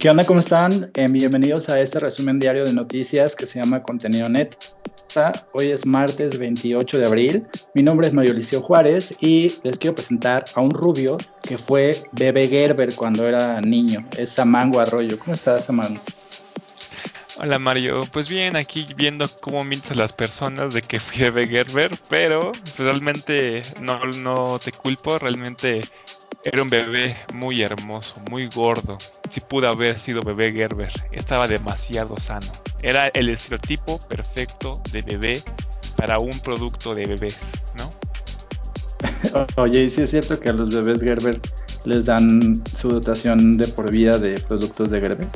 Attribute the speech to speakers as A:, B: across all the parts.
A: ¿Qué onda? ¿Cómo están? Eh, bienvenidos a este resumen diario de noticias que se llama Contenido Net. Hoy es martes 28 de abril. Mi nombre es Mario Liceo Juárez y les quiero presentar a un rubio que fue bebé Gerber cuando era niño. Es Samango Arroyo. ¿Cómo estás, Samango?
B: Hola Mario, pues bien, aquí viendo cómo mientes las personas de que fui bebé Gerber, pero realmente no, no te culpo, realmente era un bebé muy hermoso, muy gordo. Si pudo haber sido bebé Gerber, estaba demasiado sano. Era el estereotipo perfecto de bebé para un producto de bebés, ¿no?
A: Oye, ¿y si es cierto que a los bebés Gerber les dan su dotación de por vida de productos de Gerber?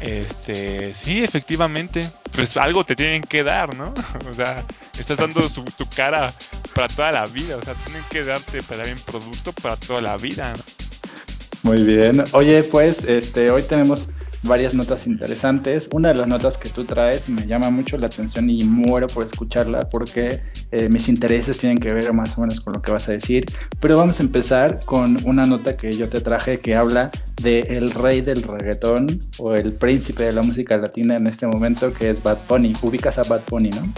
B: Este, sí, efectivamente. Pues algo te tienen que dar, ¿no? O sea, estás dando tu cara para toda la vida. O sea, tienen que darte para un producto para toda la vida.
A: Muy bien. Oye, pues, este, hoy tenemos varias notas interesantes. Una de las notas que tú traes me llama mucho la atención y muero por escucharla porque eh, mis intereses tienen que ver más o menos con lo que vas a decir. Pero vamos a empezar con una nota que yo te traje que habla de el rey del reggaetón o el príncipe de la música latina en este momento que es Bad Bunny. Ubicas a Bad Bunny, ¿no?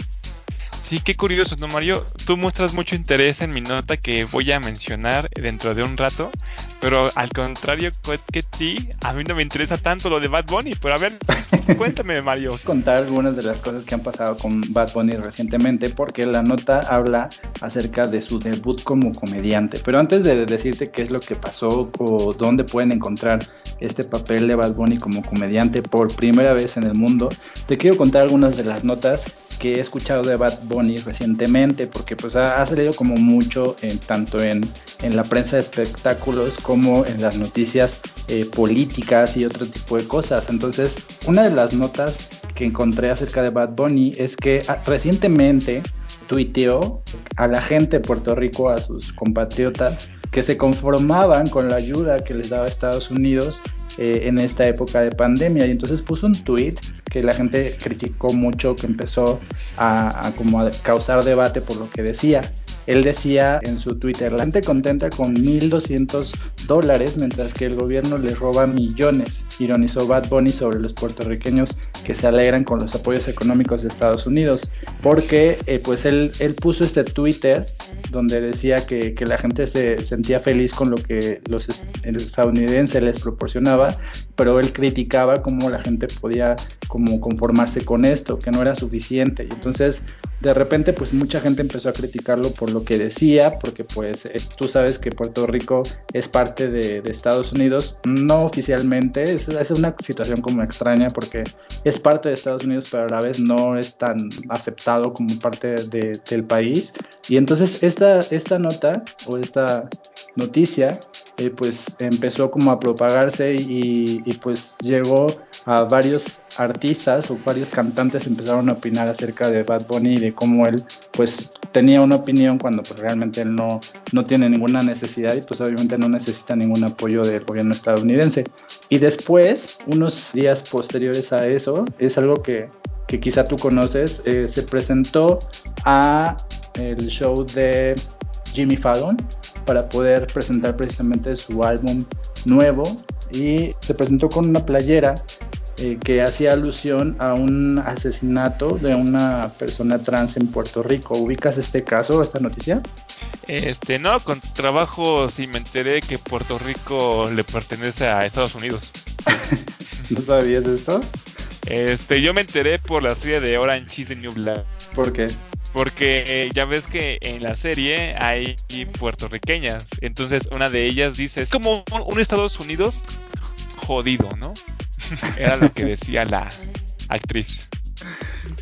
B: Sí, qué curioso, ¿no, Mario? Tú muestras mucho interés en mi nota que voy a mencionar dentro de un rato, pero al contrario que ti, a mí no me interesa tanto lo de Bad Bunny, pero a ver, cuéntame, Mario.
A: Contar algunas de las cosas que han pasado con Bad Bunny recientemente, porque la nota habla acerca de su debut como comediante. Pero antes de decirte qué es lo que pasó o dónde pueden encontrar este papel de Bad Bunny como comediante por primera vez en el mundo, te quiero contar algunas de las notas que he escuchado de Bad Bunny recientemente, porque pues ha, salido como mucho tanto en, en, la prensa de espectáculos como en las noticias eh, políticas y otro tipo de cosas. Entonces, una de las notas que encontré acerca de Bad Bunny es que ah, recientemente tuiteó a la gente de Puerto Rico, a sus compatriotas, que se conformaban con la ayuda que les daba Estados Unidos eh, en esta época de pandemia. Y entonces puso un tweet que la gente criticó mucho, que empezó a, como a causar debate por lo que decía. Él decía en su Twitter, la gente contenta con 1.200 dólares mientras que el gobierno les roba millones. Ironizó Bad Bunny sobre los puertorriqueños que se alegran con los apoyos económicos de Estados Unidos. Porque eh, pues él, él puso este Twitter donde decía que, que, la gente se sentía feliz con lo que los estadounidenses les proporcionaba, pero él criticaba cómo la gente podía como conformarse con esto, que no era suficiente. Y entonces de repente pues mucha gente empezó a criticarlo por lo que decía, porque pues eh, tú sabes que Puerto Rico es parte de, Estados Unidos, no oficialmente, es, es, una situación como extraña porque es parte de Estados Unidos, pero a la vez no es tan aceptado como parte del país. Y entonces esta, esta nota o esta noticia eh, pues empezó como a propagarse y, y pues llegó a varios artistas o varios cantantes empezaron a opinar acerca de Bad Bunny y de cómo él pues tenía una opinión cuando pues realmente él no, no tiene ninguna necesidad y pues obviamente no necesita ningún apoyo del gobierno estadounidense. Y después, unos días posteriores a eso, es algo que, que quizá tú conoces, eh, se presentó a el show de Jimmy Fallon para poder presentar precisamente su álbum nuevo y se presentó con una playera eh, que hacía alusión a un asesinato de una persona trans en Puerto Rico. ¿Ubicas este caso, esta noticia?
B: Este, no, con trabajo sí me enteré que Puerto Rico le pertenece a Estados Unidos.
A: ¿No sabías esto?
B: Este, yo me enteré por la serie de Orange is the New Black.
A: ¿Por qué?
B: Porque eh, ya ves que en la serie hay puertorriqueñas. Entonces una de ellas dice, es como un Estados Unidos jodido, ¿no? Era lo que decía la actriz.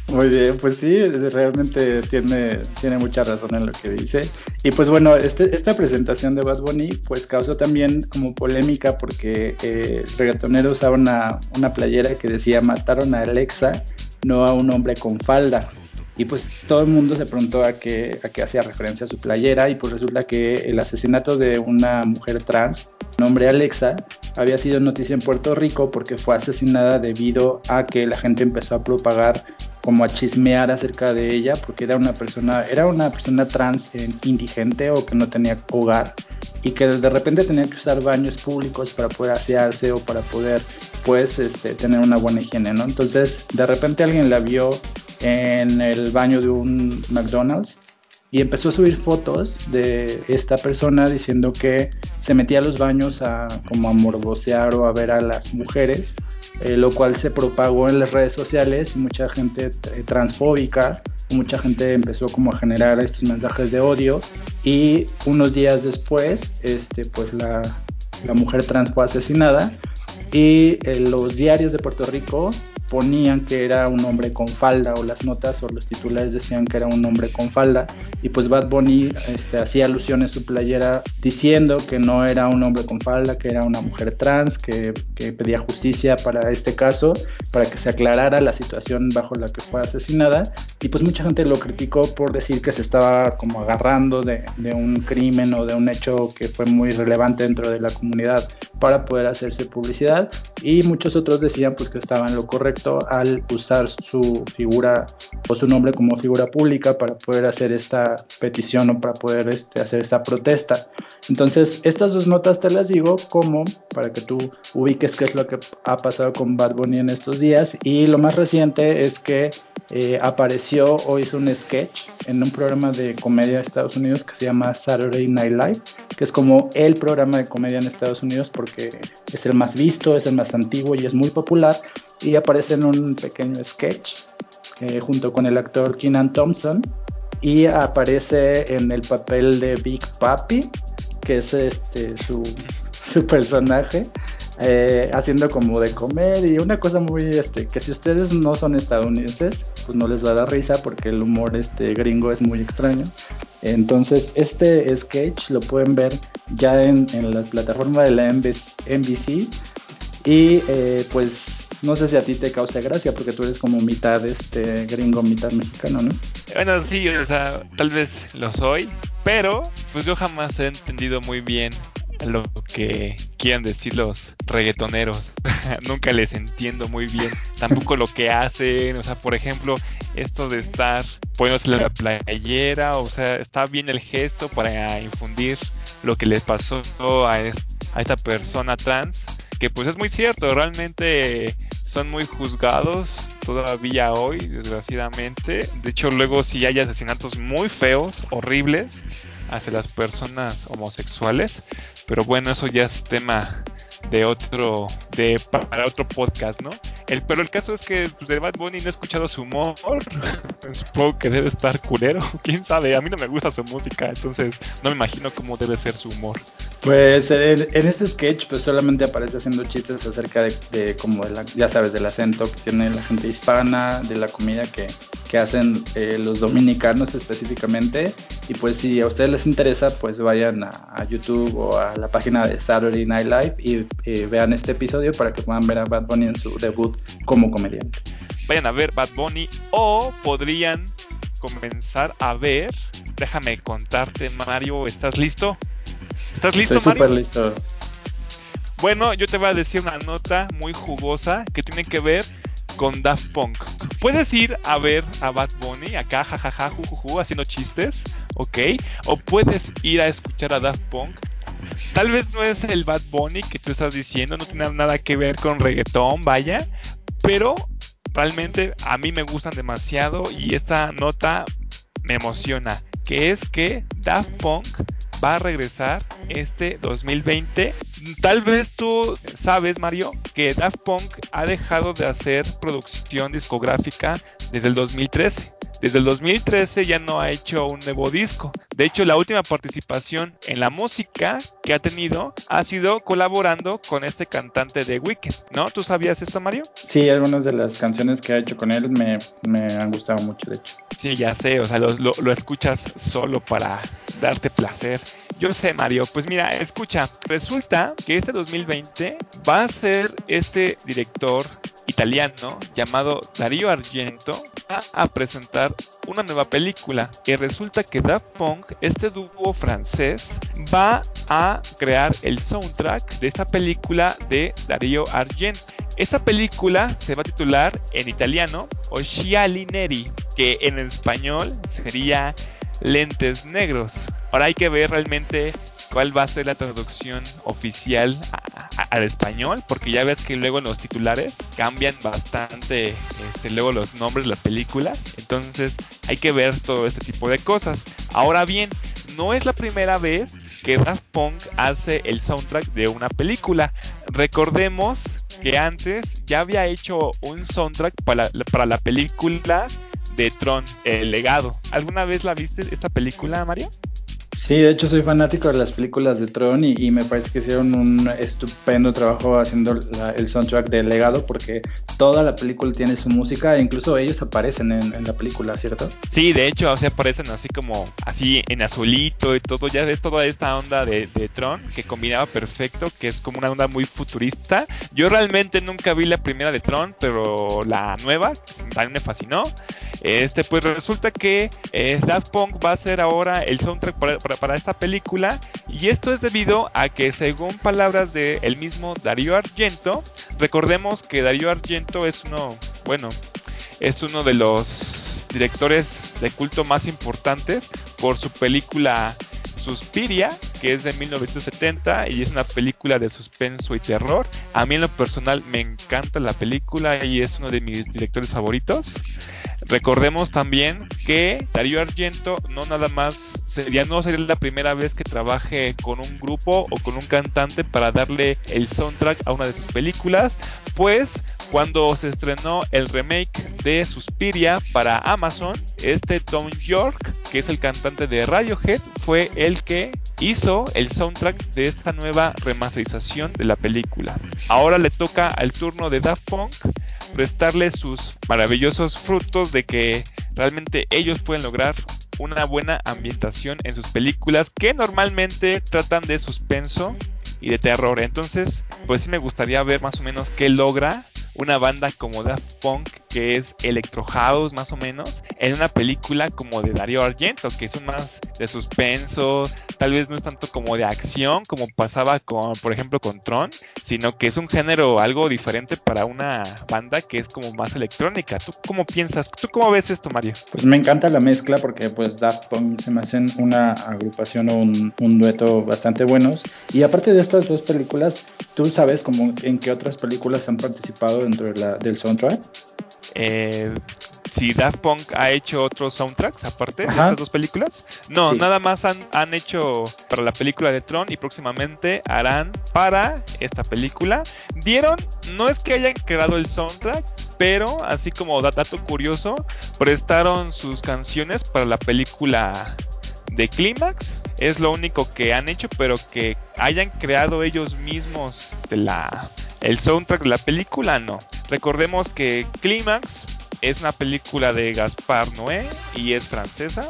A: Muy bien, pues sí, realmente tiene, tiene mucha razón en lo que dice. Y pues bueno, este, esta presentación de Bad Bunny pues causó también como polémica porque eh, el reggaetonero usaba una, una playera que decía mataron a Alexa, no a un hombre con falda. Y pues todo el mundo se preguntó a qué, a qué hacía referencia a su playera y pues resulta que el asesinato de una mujer trans, nombre Alexa, había sido noticia en Puerto Rico porque fue asesinada debido a que la gente empezó a propagar como a chismear acerca de ella porque era una persona era una persona trans indigente o que no tenía hogar y que de repente tenía que usar baños públicos para poder asearse o para poder pues este, tener una buena higiene, ¿no? Entonces de repente alguien la vio en el baño de un McDonald's y empezó a subir fotos de esta persona diciendo que se metía a los baños a como a morbosear o a ver a las mujeres, eh, lo cual se propagó en las redes sociales y mucha gente eh, transfóbica, mucha gente empezó como a generar estos mensajes de odio y unos días después, este, pues la, la mujer trans fue asesinada y eh, los diarios de Puerto Rico ponían que era un hombre con falda o las notas o los titulares decían que era un hombre con falda y pues Bad Bunny este, hacía alusión en su playera diciendo que no era un hombre con falda, que era una mujer trans, que, que pedía justicia para este caso, para que se aclarara la situación bajo la que fue asesinada y pues mucha gente lo criticó por decir que se estaba como agarrando de, de un crimen o de un hecho que fue muy relevante dentro de la comunidad para poder hacerse publicidad y muchos otros decían pues que estaban en lo correcto al usar su figura o su nombre como figura pública para poder hacer esta petición o para poder este, hacer esta protesta. Entonces, estas dos notas te las digo como para que tú ubiques qué es lo que ha pasado con Bad Bunny en estos días. Y lo más reciente es que eh, apareció o hizo un sketch en un programa de comedia de Estados Unidos que se llama Saturday Night Live, que es como el programa de comedia en Estados Unidos porque es el más visto, es el más antiguo y es muy popular y aparece en un pequeño sketch eh, junto con el actor Keenan Thompson y aparece en el papel de Big Papi, que es este su, su personaje. Eh, haciendo como de comer y una cosa muy este que si ustedes no son estadounidenses pues no les va a dar risa porque el humor este gringo es muy extraño entonces este sketch lo pueden ver ya en, en la plataforma de la NBC y eh, pues no sé si a ti te causa gracia porque tú eres como mitad este gringo, mitad mexicano, ¿no?
B: Bueno, sí, o sea, tal vez lo soy, pero pues yo jamás he entendido muy bien lo que quieran decir los reggaetoneros. Nunca les entiendo muy bien. Tampoco lo que hacen. O sea, por ejemplo, esto de estar poniéndose la playera. O sea, está bien el gesto para infundir lo que les pasó a, a esta persona trans. Que pues es muy cierto. Realmente son muy juzgados todavía hoy, desgraciadamente. De hecho, luego sí hay asesinatos muy feos, horribles, hacia las personas homosexuales. Pero bueno, eso ya es tema de otro, de para otro podcast, ¿no? El, pero el caso es que pues, de Bad Bunny no he escuchado su humor. Supongo que debe estar culero. Quién sabe, a mí no me gusta su música, entonces no me imagino cómo debe ser su humor.
A: Pues en, en este sketch, pues solamente aparece haciendo chistes acerca de, como, ya sabes, del acento que tiene la gente hispana, de la comida que, que hacen eh, los dominicanos específicamente. Y pues si a ustedes les interesa, pues vayan a, YouTube o a la página de Saturday Night Live y vean este episodio para que puedan ver a Bad Bunny en su debut como comediante.
B: Vayan a ver Bad Bunny o podrían comenzar a ver. Déjame contarte, Mario, ¿estás listo? ¿Estás listo,
A: Estoy súper listo.
B: Bueno, yo te voy a decir una nota muy jugosa que tiene que ver con Daft Punk. Puedes ir a ver a Bad Bunny acá, jajaja, jujuju, haciendo chistes, ¿ok? O puedes ir a escuchar a Daft Punk. Tal vez no es el Bad Bunny que tú estás diciendo, no tiene nada que ver con reggaetón, vaya, pero realmente a mí me gustan demasiado y esta nota me emociona, que es que Daft Punk va a regresar este 2020. Tal vez tú sabes, Mario, que Daft Punk ha dejado de hacer producción discográfica desde el 2013. Desde el 2013 ya no ha hecho un nuevo disco. De hecho, la última participación en la música que ha tenido ha sido colaborando con este cantante de Weekend, ¿no? ¿Tú sabías esto, Mario?
A: Sí, algunas de las canciones que ha hecho con él me, han gustado mucho, de hecho.
B: Sí, ya sé, o sea, lo, lo escuchas solo para darte placer. Yo sé, Mario. Pues mira, escucha, resulta que este 2020 va a ser este director italiano llamado Dario Argento a presentar una nueva película y resulta que Daft Punk, este dúo francés, va a crear el soundtrack de esta película de Dario Argento. Esa película se va a titular en italiano Osciali Neri, que en español sería Lentes Negros. Ahora hay que ver realmente cuál va a ser la traducción oficial al español, porque ya ves que luego los titulares cambian bastante este, luego los nombres las películas, entonces hay que ver todo este tipo de cosas. Ahora bien, no es la primera vez que Daft Punk hace el soundtrack de una película. Recordemos que antes ya había hecho un soundtrack para, para la película de Tron, El legado. ¿Alguna vez la viste esta película, Mario?
A: Sí, de hecho soy fanático de las películas de Tron y, me parece que hicieron un estupendo trabajo haciendo el soundtrack del legado porque toda la película tiene su música e incluso ellos aparecen en, la película, ¿cierto?
B: Sí, de hecho, aparecen así como así en azulito y todo, ya ves toda esta onda de, de Tron que combinaba perfecto, que es como una onda muy futurista. Yo realmente nunca vi la primera de Tron, pero la nueva también me fascinó. Este, pues resulta que eh, Daft Punk va a ser ahora el soundtrack para, esta película y esto es debido a que según palabras de el mismo Darío Argento, recordemos que Darío Argento es uno, bueno, es uno de los directores de culto más importantes por su película Suspiria, que es de 1970 y es una película de suspenso y terror. A mí en lo personal me encanta la película y es uno de mis directores favoritos. Recordemos también que Darío Argento no nada más sería no sería la primera vez que trabaje con un grupo o con un cantante para darle el soundtrack a una de sus películas, pues cuando se estrenó el remake de Suspiria para Amazon, este Tom York, que es el cantante de Radiohead, fue el que hizo el soundtrack de esta nueva remasterización de la película. Ahora le toca al turno de Daft Punk prestarle sus maravillosos frutos de que realmente ellos pueden lograr una buena ambientación en sus películas que normalmente tratan de suspenso y de terror. Entonces, pues sí me gustaría ver más o menos qué logra una banda como Daft Punk, que es Electro House más o menos, en una película como de Dario Argento, que son más de suspenso, tal vez no es tanto como de acción como pasaba con, por ejemplo, con Tron, sino que es un género algo diferente para una banda que es como más electrónica. ¿Tú cómo piensas? ¿Tú cómo ves esto, Mario?
A: Pues me encanta la mezcla porque pues Daft Punk se me hacen una agrupación o un, un dueto bastante buenos. Y aparte de estas dos películas, ¿tú sabes como en qué otras películas han participado dentro del soundtrack?
B: Eh, si Daft Punk ha hecho otros soundtracks aparte de estas dos películas. No, nada más han, han, hecho para la película de Tron y próximamente harán para esta película. Dieron, no es que hayan creado el soundtrack, pero así como dato curioso, prestaron sus canciones para la película de Clímax. Es lo único que han hecho, pero que hayan creado ellos mismos de la el soundtrack de la película no. Recordemos que Clímax es una película de Gaspar Noé y es francesa,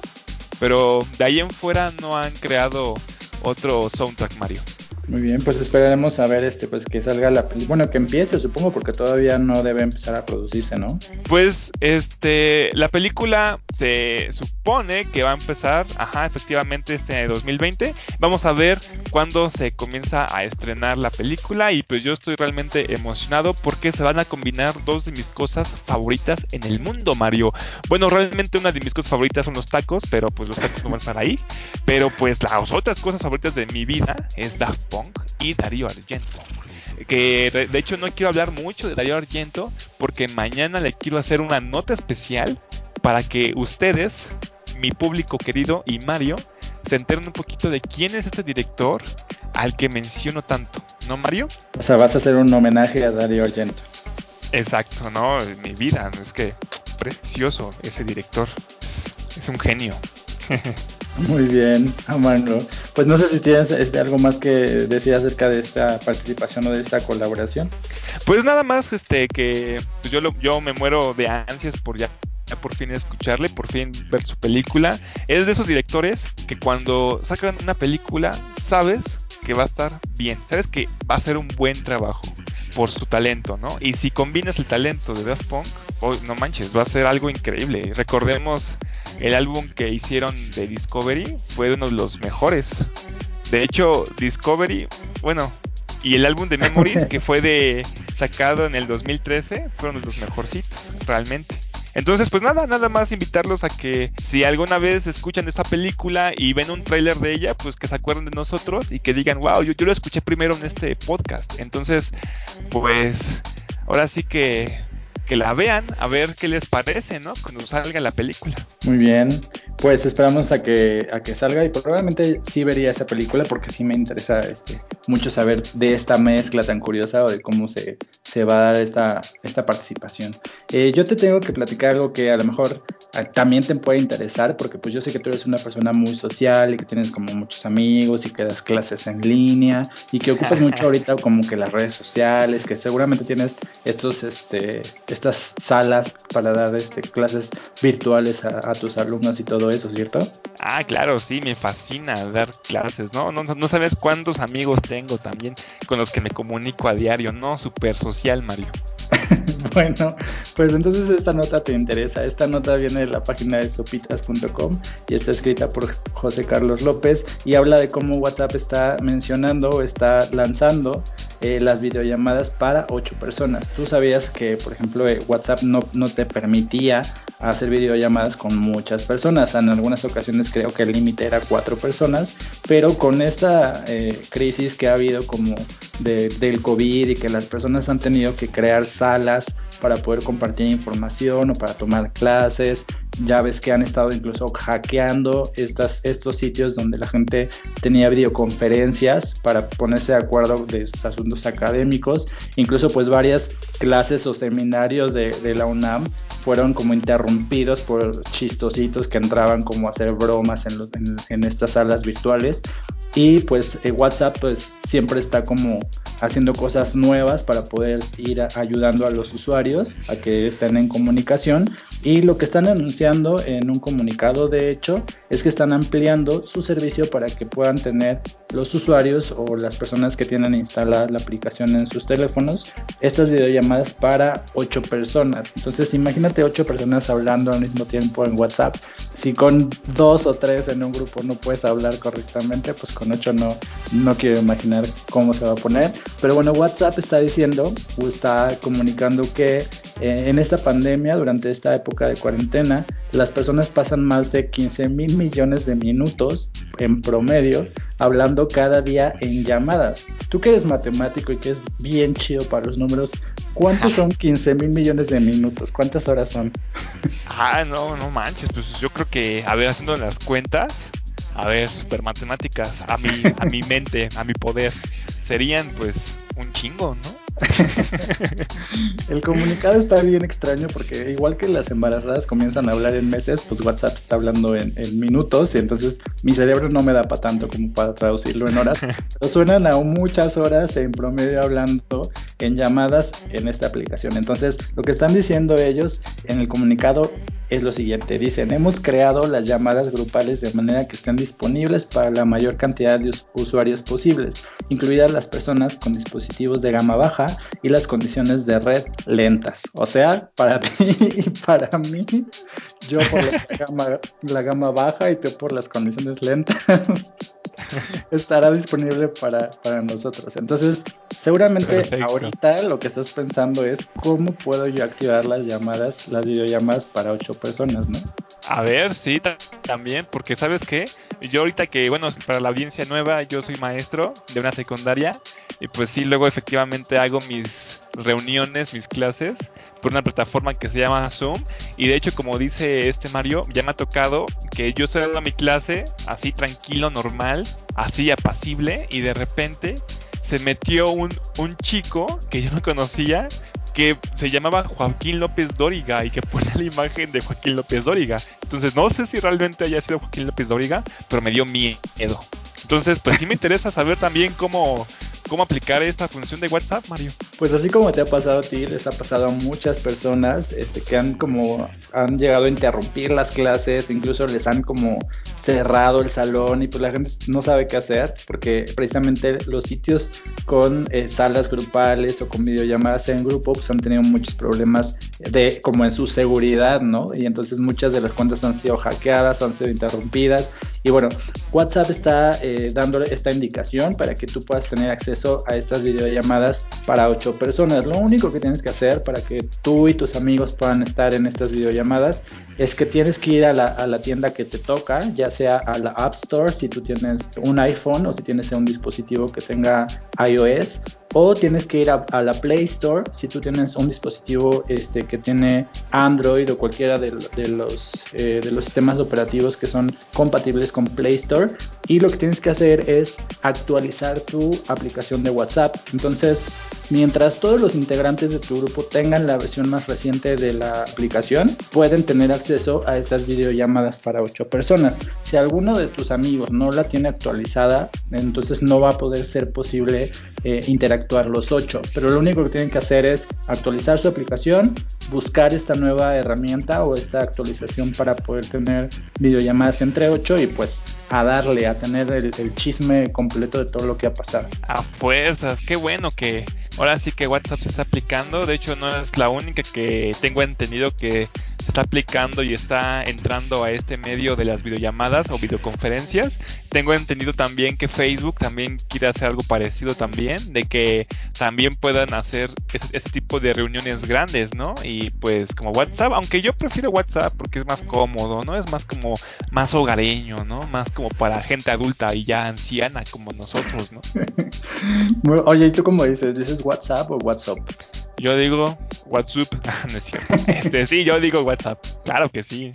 B: pero de ahí en fuera no han creado otro soundtrack Mario.
A: Muy bien, pues esperaremos a ver este, pues que salga la película. Bueno, que empiece, supongo, porque todavía no debe empezar a producirse, ¿no?
B: Pues, este, la película se supone que va a empezar, ajá, efectivamente, este 2020. Vamos a ver cuándo se comienza a estrenar la película y pues yo estoy realmente emocionado porque se van a combinar dos de mis cosas favoritas en el mundo, Mario. Bueno, realmente una de mis cosas favoritas son los tacos, pero pues los tacos no van a estar ahí. Pero pues las otras cosas favoritas de mi vida es Daft Punk y Darío Argento. Que de hecho no quiero hablar mucho de Darío Argento porque mañana le quiero hacer una nota especial para que ustedes, mi público querido y Mario, se enteren un poquito de quién es este director al que menciono tanto, ¿no, Mario?
A: O sea, vas a hacer un homenaje a Darío Argento.
B: Exacto, no, mi vida, es que precioso ese director, es un genio.
A: Muy bien, Amando. Pues no sé si tienes este, algo más que decir acerca de esta participación o de esta colaboración.
B: Pues nada más, este, que pues yo, yo me muero de ansias por ya, por fin escucharle, por fin ver su película. Es de esos directores que cuando sacan una película sabes que va a estar bien, sabes que va a ser un buen trabajo por su talento, ¿no? Y si combinas el talento de Daft Punk, oh, no manches, va a ser algo increíble. Recordemos el álbum que hicieron de Discovery fue uno de los mejores. De hecho, Discovery, bueno, y el álbum de Memories que fue de sacado en el 2013 fueron los mejorcitos, realmente. Entonces, pues nada, nada más invitarlos a que si alguna vez escuchan esta película y ven un tráiler de ella, pues que se acuerden de nosotros y que digan, wow, yo, yo lo escuché primero en este podcast. Entonces, pues ahora sí que que la vean, a ver qué les parece, ¿no? Cuando salga la película.
A: Muy bien, pues esperamos a que, a que salga y probablemente sí vería esa película porque sí me interesa este, mucho saber de esta mezcla tan curiosa o de cómo se, se va a dar esta, esta participación. Eh, yo te tengo que platicar algo que a lo mejor ah, también te puede interesar porque pues yo sé que tú eres una persona muy social y que tienes como muchos amigos y que das clases en línea y que ocupas mucho ahorita como que las redes sociales, que seguramente tienes estos, este, estas salas para dar este, clases virtuales a, tus alumnos y todo eso, ¿cierto?
B: Ah, claro, sí, me fascina dar clases, ¿no? No, no sabes cuántos amigos tengo también con los que me comunico a diario, ¿no? Súper social, Mario.
A: bueno, pues entonces esta nota te interesa. Esta nota viene de la página de sopitas.com y está escrita por José Carlos López y habla de cómo WhatsApp está mencionando o está lanzando eh, las videollamadas para ocho personas. Tú sabías que, por ejemplo, eh, WhatsApp no, no te permitía hacer videollamadas con muchas personas. En algunas ocasiones creo que el límite era cuatro personas, pero con esta eh, crisis que ha habido como del COVID y que las personas han tenido que crear salas para poder compartir información o para tomar clases. Ya ves que han estado incluso hackeando estas, estos sitios donde la gente tenía videoconferencias para ponerse de acuerdo de sus asuntos académicos. Incluso pues varias clases o seminarios de, de la UNAM fueron como interrumpidos por chistositos que entraban como a hacer bromas en, estas salas virtuales. Y pues eh, WhatsApp pues siempre está como haciendo cosas nuevas para poder ir ayudando a los usuarios a que estén en comunicación. Y lo que están anunciando en un comunicado de hecho es que están ampliando su servicio para que puedan tener los usuarios o las personas que tienen instalada la aplicación en sus teléfonos estas videollamadas para ocho personas. Entonces imagínate ocho personas hablando al mismo tiempo en WhatsApp. Si con dos o tres en un grupo no puedes hablar correctamente pues con ocho no no quiero imaginar cómo se va a poner. Pero bueno, WhatsApp está diciendo o está comunicando que eh, en esta pandemia, durante esta época de cuarentena, las personas pasan más de 15 mil millones de minutos en promedio hablando cada día en llamadas. Tú que eres matemático y que es bien chido para los números, ¿cuántos son 15 mil millones de minutos? ¿Cuántas horas son?
B: Ah, no, no manches, pues yo creo que, a ver, haciendo las cuentas, a ver, super matemáticas, a mi, a mi mente, a mi poder serían pues un chingo, ¿no?
A: el comunicado está bien extraño porque igual que las embarazadas comienzan a hablar en meses, pues WhatsApp está hablando en, minutos y entonces mi cerebro no me da para tanto como para traducirlo en horas. Pero suenan a muchas horas en promedio hablando en llamadas en esta aplicación. Entonces lo que están diciendo ellos en el comunicado es lo siguiente. Dicen, hemos creado las llamadas grupales de manera que estén disponibles para la mayor cantidad de usuarios posibles, incluidas las personas con dispositivos de gama baja y las condiciones de red lentas. O sea, para ti y para mí, yo por la gama, la gama baja y tú por las condiciones lentas, estará disponible para, para nosotros. Entonces, seguramente ahorita lo que estás pensando es cómo puedo yo activar las llamadas, las videollamadas para ocho personas, ¿no?
B: A ver, sí, también, porque sabes qué, yo ahorita que, bueno, para la audiencia nueva, yo soy maestro de una secundaria y pues sí, luego efectivamente hago mis reuniones, mis clases por una plataforma que se llama Zoom y de hecho como dice este Mario, ya me ha tocado que yo estoy dando mi clase así tranquilo, normal, así apacible y de repente se metió un, un chico que yo no conocía que se llamaba Joaquín López Dóriga y que pone la imagen de Joaquín López Dóriga. Entonces no sé si realmente haya sido Joaquín López Dóriga, pero me dio miedo. Entonces, pues sí me interesa saber también cómo, cómo aplicar esta función de WhatsApp, Mario.
A: Pues así como te ha pasado a ti, les ha pasado a muchas personas este, que han como han llegado a interrumpir las clases, incluso les han como cerrado el salón y pues la gente no sabe qué hacer porque precisamente los sitios con eh, salas grupales o con videollamadas en grupo pues han tenido muchos problemas de como en su seguridad, ¿no? Y entonces muchas de las cuentas han sido hackeadas, han sido interrumpidas y bueno, WhatsApp está eh, dándole esta indicación para que tú puedas tener acceso a estas videollamadas para ocho personas. Lo único que tienes que hacer para que tú y tus amigos puedan estar en estas videollamadas es que tienes que ir a la, a la tienda que te toca, ya sea a la App Store si tú tienes un iPhone o si tienes un dispositivo que tenga iOS o tienes que ir a, la Play Store si tú tienes un dispositivo este, que tiene Android o cualquiera de, los, eh, de los sistemas operativos que son compatibles con Play Store y lo que tienes que hacer es actualizar tu aplicación de WhatsApp. Entonces, mientras todos los integrantes de tu grupo tengan la versión más reciente de la aplicación, pueden tener acceso a estas videollamadas para 8 personas. Si alguno de tus amigos no la tiene actualizada, entonces no va a poder ser posible eh, interactuar los 8. Pero lo único que tienen que hacer es actualizar su aplicación, buscar esta nueva herramienta o esta actualización para poder tener videollamadas entre 8 y pues a darle, a tener el, chisme completo de todo lo que ha pasado.
B: A fuerzas, qué bueno que ahora sí que WhatsApp se está aplicando. De hecho, no es la única que tengo entendido que está aplicando y está entrando a este medio de las videollamadas o videoconferencias. Tengo entendido también que Facebook también quiere hacer algo parecido también, de que también puedan hacer ese, tipo de reuniones grandes, ¿no? Y pues como WhatsApp, aunque yo prefiero WhatsApp porque es más cómodo, ¿no? Es más como más hogareño, ¿no? Más como para gente adulta y ya anciana como nosotros, ¿no?
A: Oye, ¿y tú cómo dices? ¿Dices WhatsApp o WhatsApp?
B: Yo digo WhatsApp, no es cierto. Este, sí, yo digo WhatsApp, claro que sí.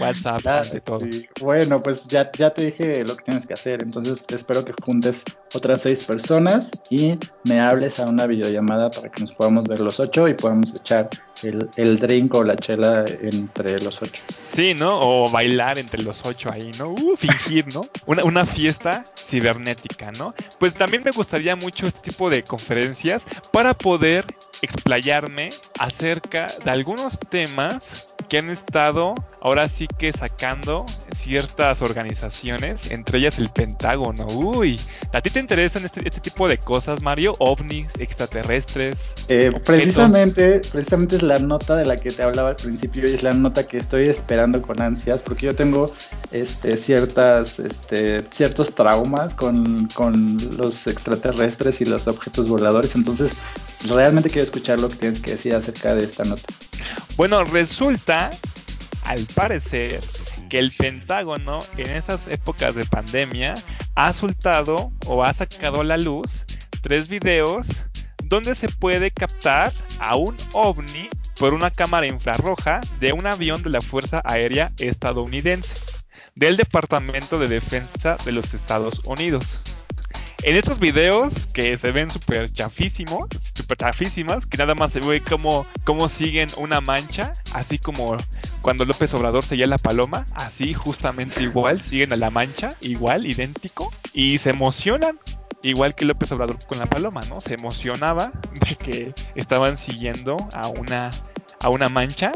B: WhatsApp, ante todo.
A: Bueno, pues ya, ya te dije lo que tienes que hacer. Entonces espero que juntes otras seis personas y me hables a una videollamada para que nos podamos ver los ocho y podamos echar el, el drink o la chela entre los ocho.
B: Sí, ¿no? O bailar entre los ocho ahí, ¿no? Uh, fingir, ¿no? Una, una fiesta cibernética, ¿no? Pues también me gustaría mucho este tipo de conferencias para poder explayarme acerca de algunos temas que han estado ahora sí que sacando ciertas organizaciones, entre ellas el Pentágono. Uy, ¿a ti te interesan este, este tipo de cosas, Mario? ¿OVNIs, extraterrestres?
A: Eh, precisamente, precisamente es la nota de la que te hablaba al principio y es la nota que estoy esperando con ansias porque yo tengo este, ciertas, este, ciertos traumas con, con los extraterrestres y los objetos voladores, entonces realmente quiero escuchar lo que tienes que decir acerca de esta nota.
B: Bueno, resulta, al parecer, que el Pentágono en esas épocas de pandemia ha soltado o ha sacado a la luz tres videos donde se puede captar a un ovni por una cámara infrarroja de un avión de la Fuerza Aérea estadounidense del Departamento de Defensa de los Estados Unidos. En estos videos que se ven súper chafísimos, súper chafísimas, que nada más se ve como, como siguen una mancha, así como cuando López Obrador seguía la paloma, así justamente igual, siguen a la mancha, igual, idéntico, y se emocionan, igual que López Obrador con la paloma, ¿no? Se emocionaba de que estaban siguiendo a una a una mancha.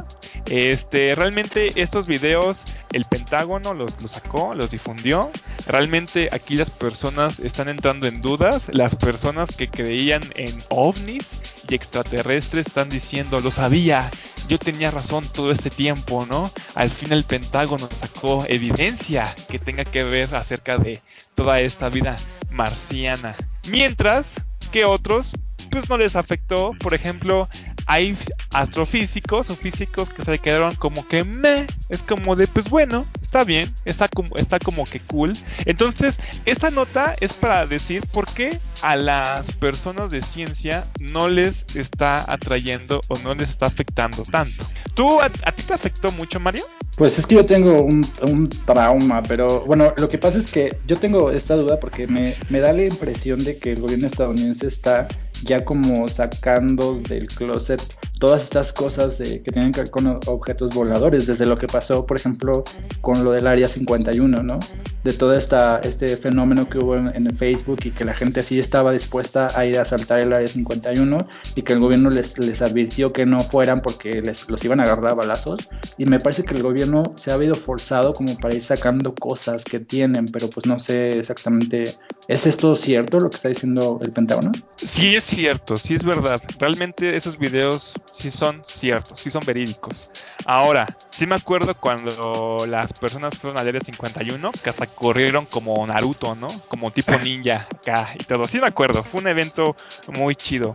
B: Este, realmente estos videos el Pentágono los, sacó, los difundió. Realmente aquí las personas están entrando en dudas. Las personas que creían en ovnis y extraterrestres están diciendo, lo sabía, yo tenía razón todo este tiempo, ¿no? Al fin el Pentágono sacó evidencia que tenga que ver acerca de toda esta vida marciana. Mientras que otros pues no les afectó. Por ejemplo, hay astrofísicos o físicos que se quedaron como que me, es como de pues bueno, está bien, está como, está como que cool. Entonces, esta nota es para decir por qué a las personas de ciencia no les está atrayendo o no les está afectando tanto. ¿Tú a, ti te afectó mucho, Mario?
A: Pues es que yo tengo un, un, trauma, pero bueno, lo que pasa es que yo tengo esta duda porque me, me da la impresión de que el gobierno estadounidense está ya como sacando del closet todas estas cosas que tienen que ver con objetos voladores, desde lo que pasó, por ejemplo, con lo del Área 51, ¿no? De todo esta, este fenómeno que hubo en, Facebook y que la gente así estaba dispuesta a ir a asaltar el Área 51 y que el gobierno les, les advirtió que no fueran porque les, los iban a agarrar a balazos. Y me parece que el gobierno se ha habido forzado como para ir sacando cosas que tienen, pero pues no sé exactamente, ¿es esto cierto lo que está diciendo el Pentágono?
B: Sí, es cierto, sí es verdad. Realmente esos videos sí son ciertos, sí son verídicos. Ahora, sí me acuerdo cuando las personas fueron al área 51, que hasta corrieron como Naruto, ¿no? Como tipo ninja acá y todo. Sí me acuerdo, fue un evento muy chido.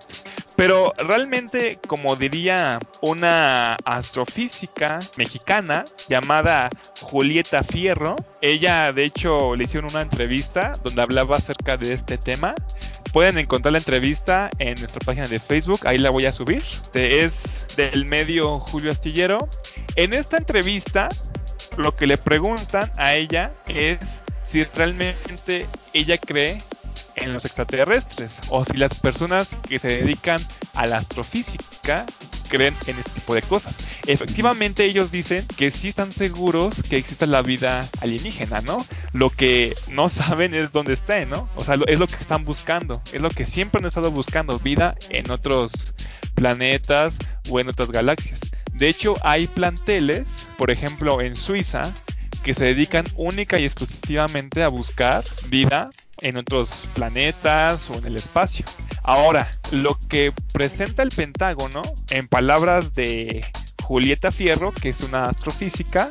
B: Pero realmente, como diría una astrofísica mexicana llamada Julieta Fierro, ella de hecho le hicieron una entrevista donde hablaba acerca de este tema. Pueden encontrar la entrevista en nuestra página de Facebook, ahí la voy a subir. Es del medio Julio Astillero. En esta entrevista, lo que le preguntan a ella es si realmente ella cree en los extraterrestres o si las personas que se dedican a la astrofísica creen en este tipo de cosas. Efectivamente ellos dicen que sí están seguros que existe la vida alienígena, ¿no? Lo que no saben es dónde está, ¿no? O sea, es lo que están buscando, es lo que siempre han estado buscando, vida en otros planetas o en otras galaxias. De hecho, hay planteles, por ejemplo, en Suiza, que se dedican única y exclusivamente a buscar vida en otros planetas o en el espacio. Ahora, lo que presenta el Pentágono, en palabras de Julieta Fierro, que es una astrofísica,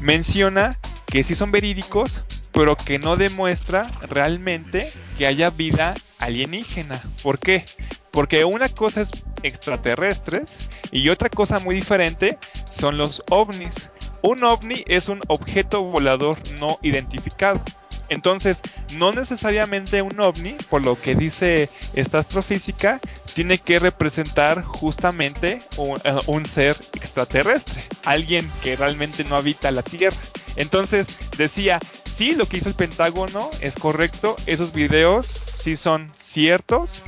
B: menciona que sí son verídicos, pero que no demuestra realmente que haya vida alienígena. ¿Por qué? Porque una cosa es extraterrestres y otra cosa muy diferente son los ovnis. Un ovni es un objeto volador no identificado. Entonces, no necesariamente un ovni, por lo que dice esta astrofísica, tiene que representar justamente un, eh, un, ser extraterrestre, alguien que realmente no habita la Tierra. Entonces, decía, sí, lo que hizo el Pentágono es correcto, esos videos sí son ciertos,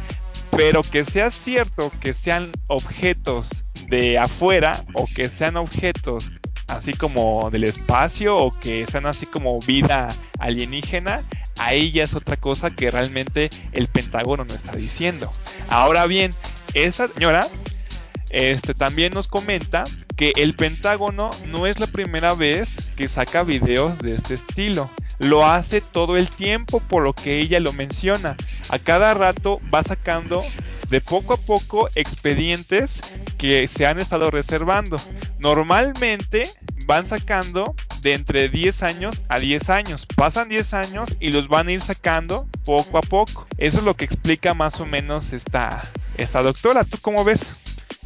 B: pero que sea cierto que sean objetos de afuera o que sean objetos así como del espacio o que sean así como vida alienígena, ahí ya es otra cosa que realmente el Pentágono no está diciendo. Ahora bien, esa señora este, también nos comenta que el Pentágono no es la primera vez que saca videos de este estilo. Lo hace todo el tiempo, por lo que ella lo menciona. A cada rato va sacando de poco a poco expedientes que se han estado reservando. Normalmente van sacando de entre 10 años a 10 años. Pasan 10 años y los van a ir sacando poco a poco. Eso es lo que explica más o menos esta, esta doctora. ¿Tú cómo ves?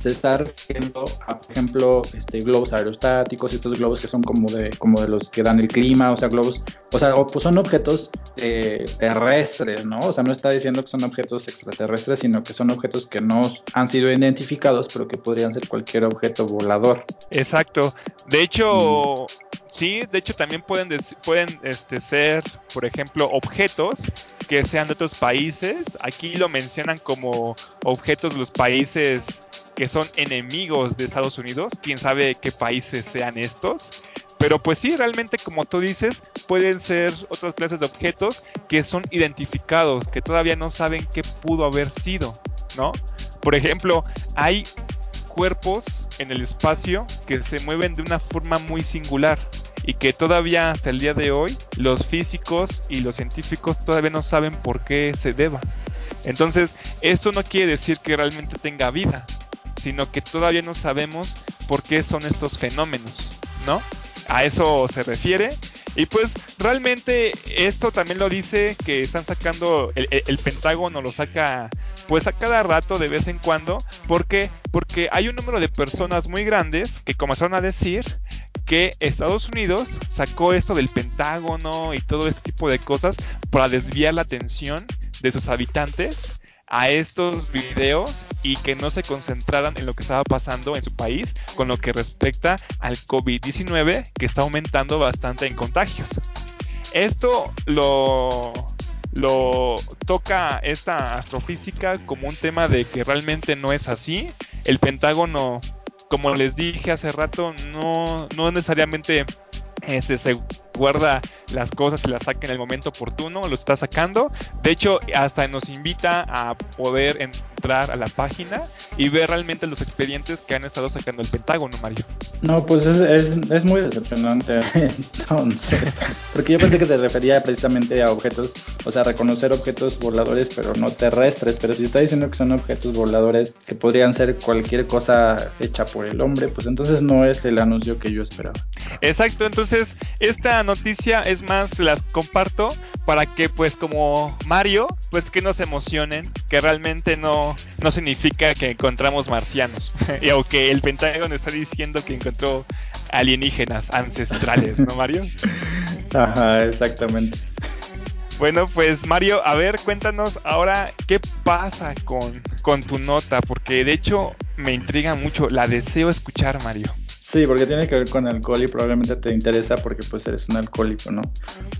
A: Se está refiriendo a, por ejemplo, este, globos aerostáticos, estos globos que son como de, como de los que dan el clima, o sea, globos, o sea, pues son objetos eh, terrestres, ¿no? O sea, no está diciendo que son objetos extraterrestres, sino que son objetos que no han sido identificados, pero que podrían ser cualquier objeto volador.
B: Exacto. De hecho, mm. sí, de hecho también pueden, pueden este, ser, por ejemplo, objetos que sean de otros países. Aquí lo mencionan como objetos de los países que son enemigos de Estados Unidos, quién sabe qué países sean estos. Pero pues sí, realmente como tú dices, pueden ser otras clases de objetos que son identificados, que todavía no saben qué pudo haber sido, ¿no? Por ejemplo, hay cuerpos en el espacio que se mueven de una forma muy singular y que todavía hasta el día de hoy los físicos y los científicos todavía no saben por qué se deba. Entonces, esto no quiere decir que realmente tenga vida, sino que todavía no sabemos por qué son estos fenómenos, ¿no? A eso se refiere. Y pues realmente esto también lo dice que están sacando, el, Pentágono lo saca pues a cada rato de vez en cuando. ¿Por qué? Porque hay un número de personas muy grandes que comenzaron a decir que Estados Unidos sacó esto del Pentágono y todo este tipo de cosas para desviar la atención de sus habitantes a estos videos y que no se concentraran en lo que estaba pasando en su país con lo que respecta al COVID-19 que está aumentando bastante en contagios. Esto lo, lo toca esta astrofísica como un tema de que realmente no es así. El Pentágono, como les dije hace rato, no, no necesariamente este, guarda las cosas y las saca en el momento oportuno, lo está sacando. De hecho, hasta nos invita a poder entrar a la página y ver realmente los expedientes que han estado sacando el Pentágono, Mario.
A: No, pues es, es, muy decepcionante entonces, porque yo pensé que se refería precisamente a objetos, o sea, reconocer objetos voladores, pero no terrestres, pero si está diciendo que son objetos voladores que podrían ser cualquier cosa hecha por el hombre, pues entonces no es el anuncio que yo esperaba.
B: Exacto, entonces esta noticia es más, las comparto para que pues como Mario, pues que nos emocionen, que realmente no, no significa que encontramos marcianos. y aunque el Pentágono está diciendo que encontró alienígenas ancestrales, ¿no Mario?
A: Ajá, exactamente.
B: Bueno, pues Mario, a ver, cuéntanos ahora qué pasa con, con tu nota, porque de hecho me intriga mucho, la deseo escuchar, Mario.
A: Sí, porque tiene que ver con alcohol y probablemente te interesa porque pues eres un alcohólico, ¿no?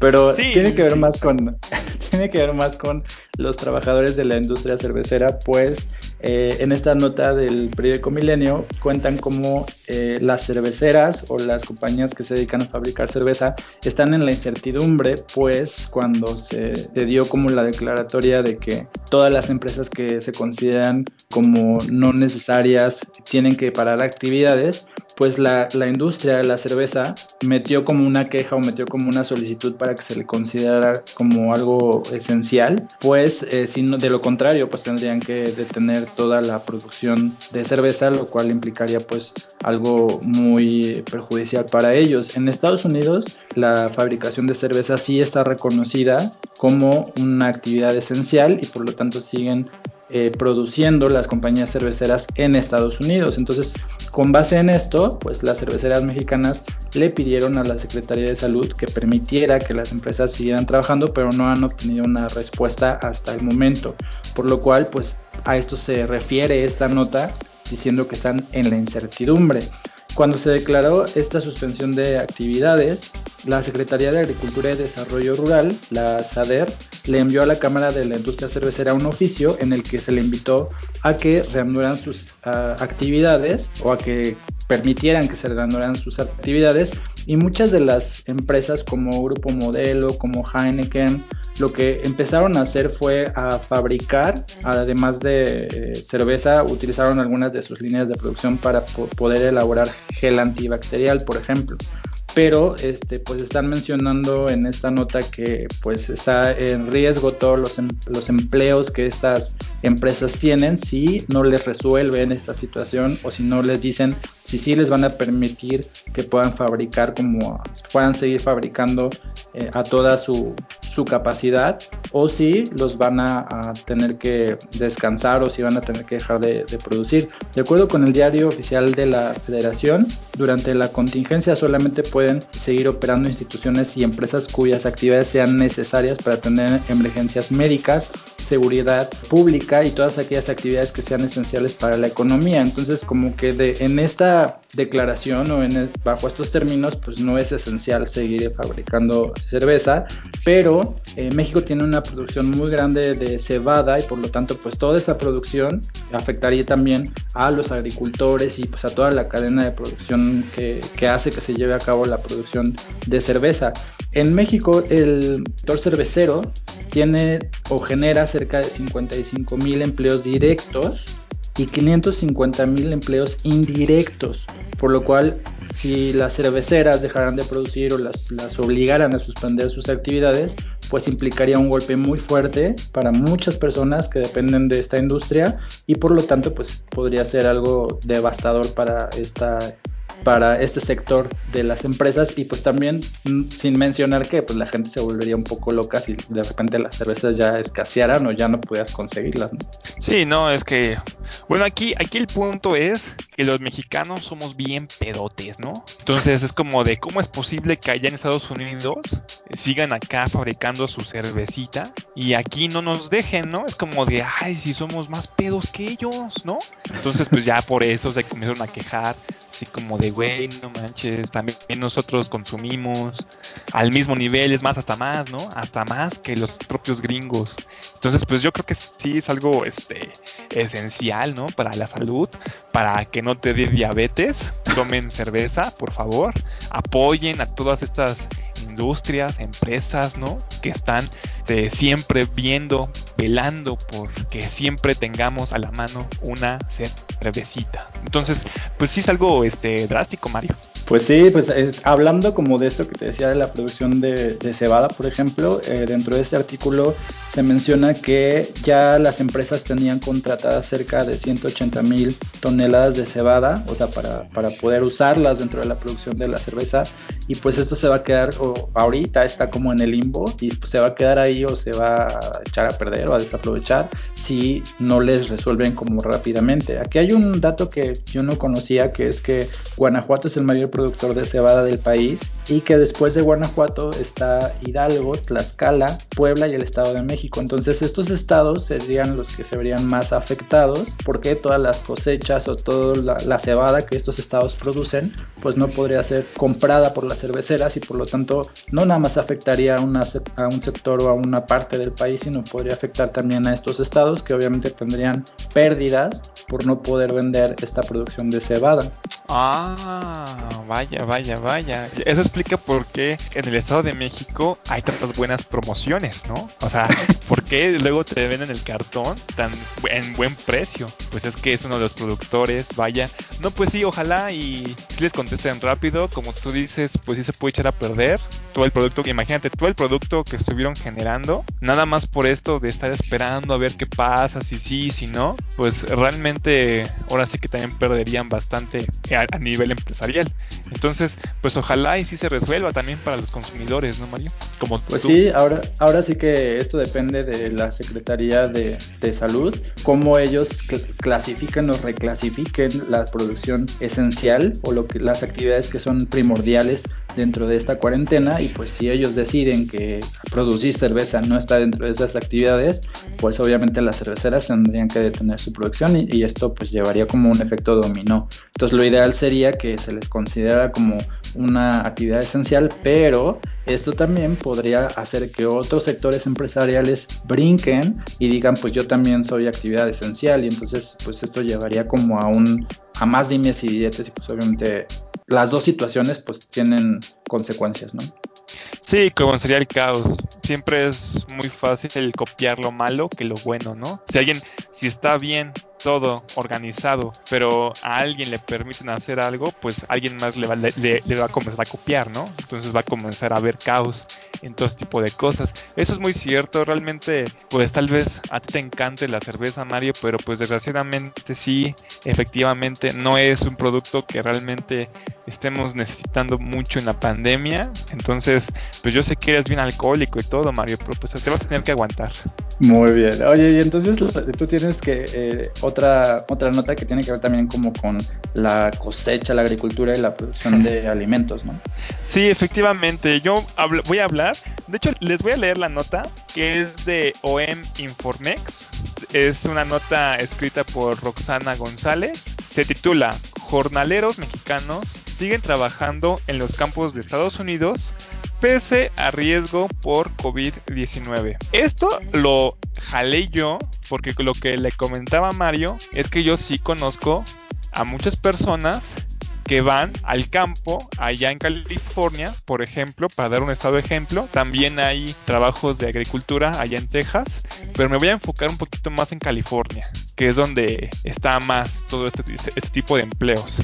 A: Pero tiene que ver más con tiene que ver más con los trabajadores de la industria cervecera, pues eh, en esta nota del periódico Milenio cuentan cómo eh, las cerveceras o las compañías que se dedican a fabricar cerveza están en la incertidumbre, pues cuando se, se dio como la declaratoria de que todas las empresas que se consideran como no necesarias tienen que parar actividades, pues la, industria de la cerveza metió como una queja o metió como una solicitud para que se le considerara como algo esencial, pues eh, de lo contrario, pues tendrían que detener toda la producción de cerveza, lo cual implicaría pues algo muy perjudicial para ellos. En Estados Unidos, la fabricación de cerveza sí está reconocida como una actividad esencial y por lo tanto siguen eh, produciendo las compañías cerveceras en Estados Unidos. Entonces, con base en esto, pues las cerveceras mexicanas le pidieron a la Secretaría de Salud que permitiera que las empresas siguieran trabajando, pero no han obtenido una respuesta hasta el momento. Por lo cual, pues a esto se refiere esta nota diciendo que están en la incertidumbre. Cuando se declaró esta suspensión de actividades, la Secretaría de Agricultura y Desarrollo Rural, la SADER, le envió a la Cámara de la Industria Cervecera un oficio en el que se le invitó a que reanudaran sus ah, actividades o a que permitieran que se reanudaran sus actividades. Y muchas de las empresas como Grupo Modelo, como Heineken, lo que empezaron a hacer fue a fabricar, además de eh, cerveza, utilizaron algunas de sus líneas de producción para poder elaborar gel antibacterial, por ejemplo pero este pues están mencionando en esta nota que pues está en riesgo todos los, em, los empleos que estas empresas tienen si no les resuelven esta situación o si no les dicen si sí les van a permitir que puedan fabricar como puedan seguir fabricando eh, a toda su, su, capacidad o si los van a, tener que descansar o si van a tener que dejar de, de, producir. De acuerdo con el diario oficial de la federación, durante la contingencia solamente pueden seguir operando instituciones y empresas cuyas actividades sean necesarias para atender emergencias médicas, seguridad pública y todas aquellas actividades que sean esenciales para la economía. Entonces como que de, en esta declaración o en bajo estos términos, pues no es esencial seguir fabricando cerveza, pero eh, México tiene una producción muy grande de cebada y por lo tanto, pues toda esa producción afectaría también a los agricultores y pues a toda la cadena de producción que, que hace que se lleve a cabo la producción de cerveza. En México, el sector cervecero tiene o genera cerca de 55 mil empleos directos y 550 mil empleos indirectos, por lo cual si las cerveceras dejaran de producir o las, obligaran a suspender sus actividades, pues implicaría un golpe muy fuerte para muchas personas que dependen de esta industria y por lo tanto pues podría ser algo devastador para esta para este sector de las empresas y pues también mm, sin mencionar que pues la gente se volvería un poco loca si de repente las cervezas ya escasearan o ya no pudieras conseguirlas. ¿no?
B: Sí, no, es que bueno, aquí aquí el punto es que los mexicanos somos bien pedotes, ¿no? Entonces es como de cómo es posible que allá en Estados Unidos sigan acá fabricando su cervecita y aquí no nos dejen, ¿no? Es como de, ay, si somos más pedos que ellos, ¿no? Entonces pues ya por eso se comenzaron a quejar así como de, güey, no manches, también nosotros consumimos al mismo nivel, es más, hasta más, ¿no? Hasta más que los propios gringos. Entonces, pues yo creo que sí es algo este, esencial, ¿no? Para la salud, para que no te dé diabetes, tomen cerveza, por favor, apoyen a todas estas industrias, empresas, ¿no? Que están de siempre viendo, velando por que siempre tengamos a la mano una cervecita. Entonces, pues sí es algo este drástico, Mario.
A: Pues sí, pues hablando como de esto que te decía de la producción de, cebada, por ejemplo, eh, dentro de este artículo se menciona que ya las empresas tenían contratadas cerca de 180 mil toneladas de cebada, o sea, para poder usarlas dentro de la producción de la cerveza, y pues esto se va a quedar, o ahorita está como en el limbo y pues se va a quedar ahí o se va a echar a perder o a desaprovechar si no les resuelven como rápidamente. Aquí hay un dato que yo no conocía que es que Guanajuato es el mayor productor de cebada del país y que después de Guanajuato está Hidalgo, Tlaxcala, Puebla y el Estado de México. Entonces estos estados serían los que se verían más afectados porque todas las cosechas o toda la, cebada que estos estados producen pues no podría ser comprada por las cerveceras y por lo tanto no nada más afectaría a, una, a un sector o a una parte del país sino podría afectar también a estos estados que obviamente tendrían pérdidas por no poder vender esta producción de cebada.
B: Ah, vaya, vaya, vaya. Eso explica por qué en el Estado de México hay tantas buenas promociones, ¿no? O sea, ¿por qué luego te venden el cartón tan en buen precio? Pues es que es uno de los productores, vaya. No, pues sí, ojalá y si les contesten rápido, como tú dices, pues sí se puede echar a perder todo el producto, imagínate, todo el producto que estuvieron generando, nada más por esto de estar esperando a ver qué pasa, si sí, si no, pues realmente ahora sí que también perderían bastante a, nivel empresarial. Entonces, pues ojalá y sí se resuelva también para los consumidores, ¿no, Mario?
A: Como pues sí, ahora, ahora sí que esto depende de la Secretaría de, de Salud, cómo ellos clasifican o reclasifiquen la producción esencial o lo que, las actividades que son primordiales dentro de esta cuarentena y pues si ellos deciden que producir cerveza no está dentro de esas actividades, pues obviamente las cerveceras tendrían que detener su producción y, esto pues llevaría como un efecto dominó. Entonces lo ideal sería que se les considera como una actividad esencial, pero esto también podría hacer que otros sectores empresariales brinquen y digan pues yo también soy actividad esencial y entonces pues esto llevaría como a un a más dimes y diretes y pues obviamente las dos situaciones pues tienen consecuencias, ¿no?
B: Sí, como sería el caos. Siempre es muy fácil copiar lo malo que lo bueno, ¿no? Si alguien, si está bien todo organizado, pero a alguien le permiten hacer algo, pues alguien más le va, le, va a comenzar a copiar, ¿no? Entonces va a comenzar a haber caos en todo este tipo de cosas. Eso es muy cierto, realmente, pues tal vez a ti te encante la cerveza, Mario, pero pues desgraciadamente sí, efectivamente no es un producto que realmente estemos necesitando mucho en la pandemia. Entonces, pues yo sé que eres bien alcohólico y todo, Mario, pero pues te vas a tener que aguantar.
A: Muy bien. Oye, y entonces tú tienes que eh, otra otra nota que tiene que ver también como con la cosecha, la agricultura y la producción de alimentos, ¿no?
B: Sí, efectivamente. Yo voy a hablar. De hecho, les voy a leer la nota que es de OM Informex. Es una nota escrita por Roxana González. Se titula Jornaleros mexicanos siguen trabajando en los campos de Estados Unidos pese a riesgo por COVID-19. Esto lo jalé yo porque lo que le comentaba Mario es que yo sí conozco a muchas personas que van al campo allá en California, por ejemplo, para dar un estado de ejemplo. También hay trabajos de agricultura allá en Texas, pero me voy a enfocar un poquito más en California, que es donde está más todo este, este tipo de empleos.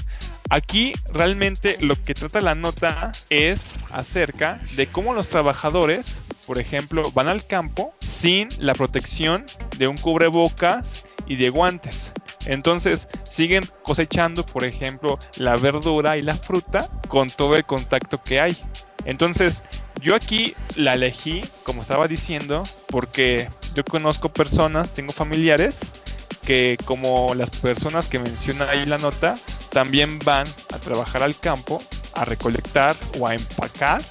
B: Aquí realmente lo que trata la nota es acerca de cómo los trabajadores, por ejemplo, van al campo sin la protección de un cubrebocas y de guantes. Entonces siguen cosechando, por ejemplo, la verdura y la fruta con todo el contacto que hay. Entonces, yo aquí la elegí, como estaba diciendo, porque yo conozco personas, tengo familiares, que como las personas que menciona ahí la nota, también van a trabajar al campo a recolectar o a empacar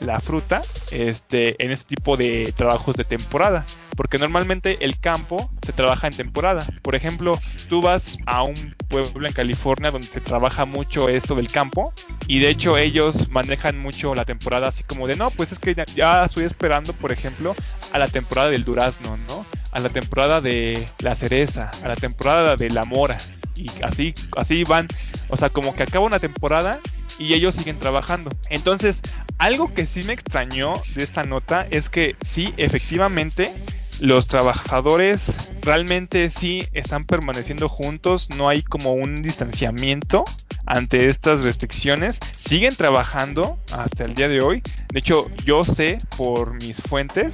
B: la fruta este, en este tipo de trabajos de temporada. Porque normalmente el campo se trabaja en temporada. Por ejemplo, tú vas a un pueblo en California donde se trabaja mucho esto del campo. Y de hecho ellos manejan mucho la temporada así como de, no, pues es que ya, ya estoy esperando, por ejemplo, a la temporada del durazno, ¿no? A la temporada de la cereza, a la temporada de la mora y así, así van, o sea, como que acaba una temporada y ellos siguen trabajando. Entonces, algo que sí me extrañó de esta nota es que sí, efectivamente, los trabajadores realmente sí están permaneciendo juntos, no hay como un distanciamiento ante estas restricciones, siguen trabajando hasta el día de hoy. De hecho, yo sé por mis fuentes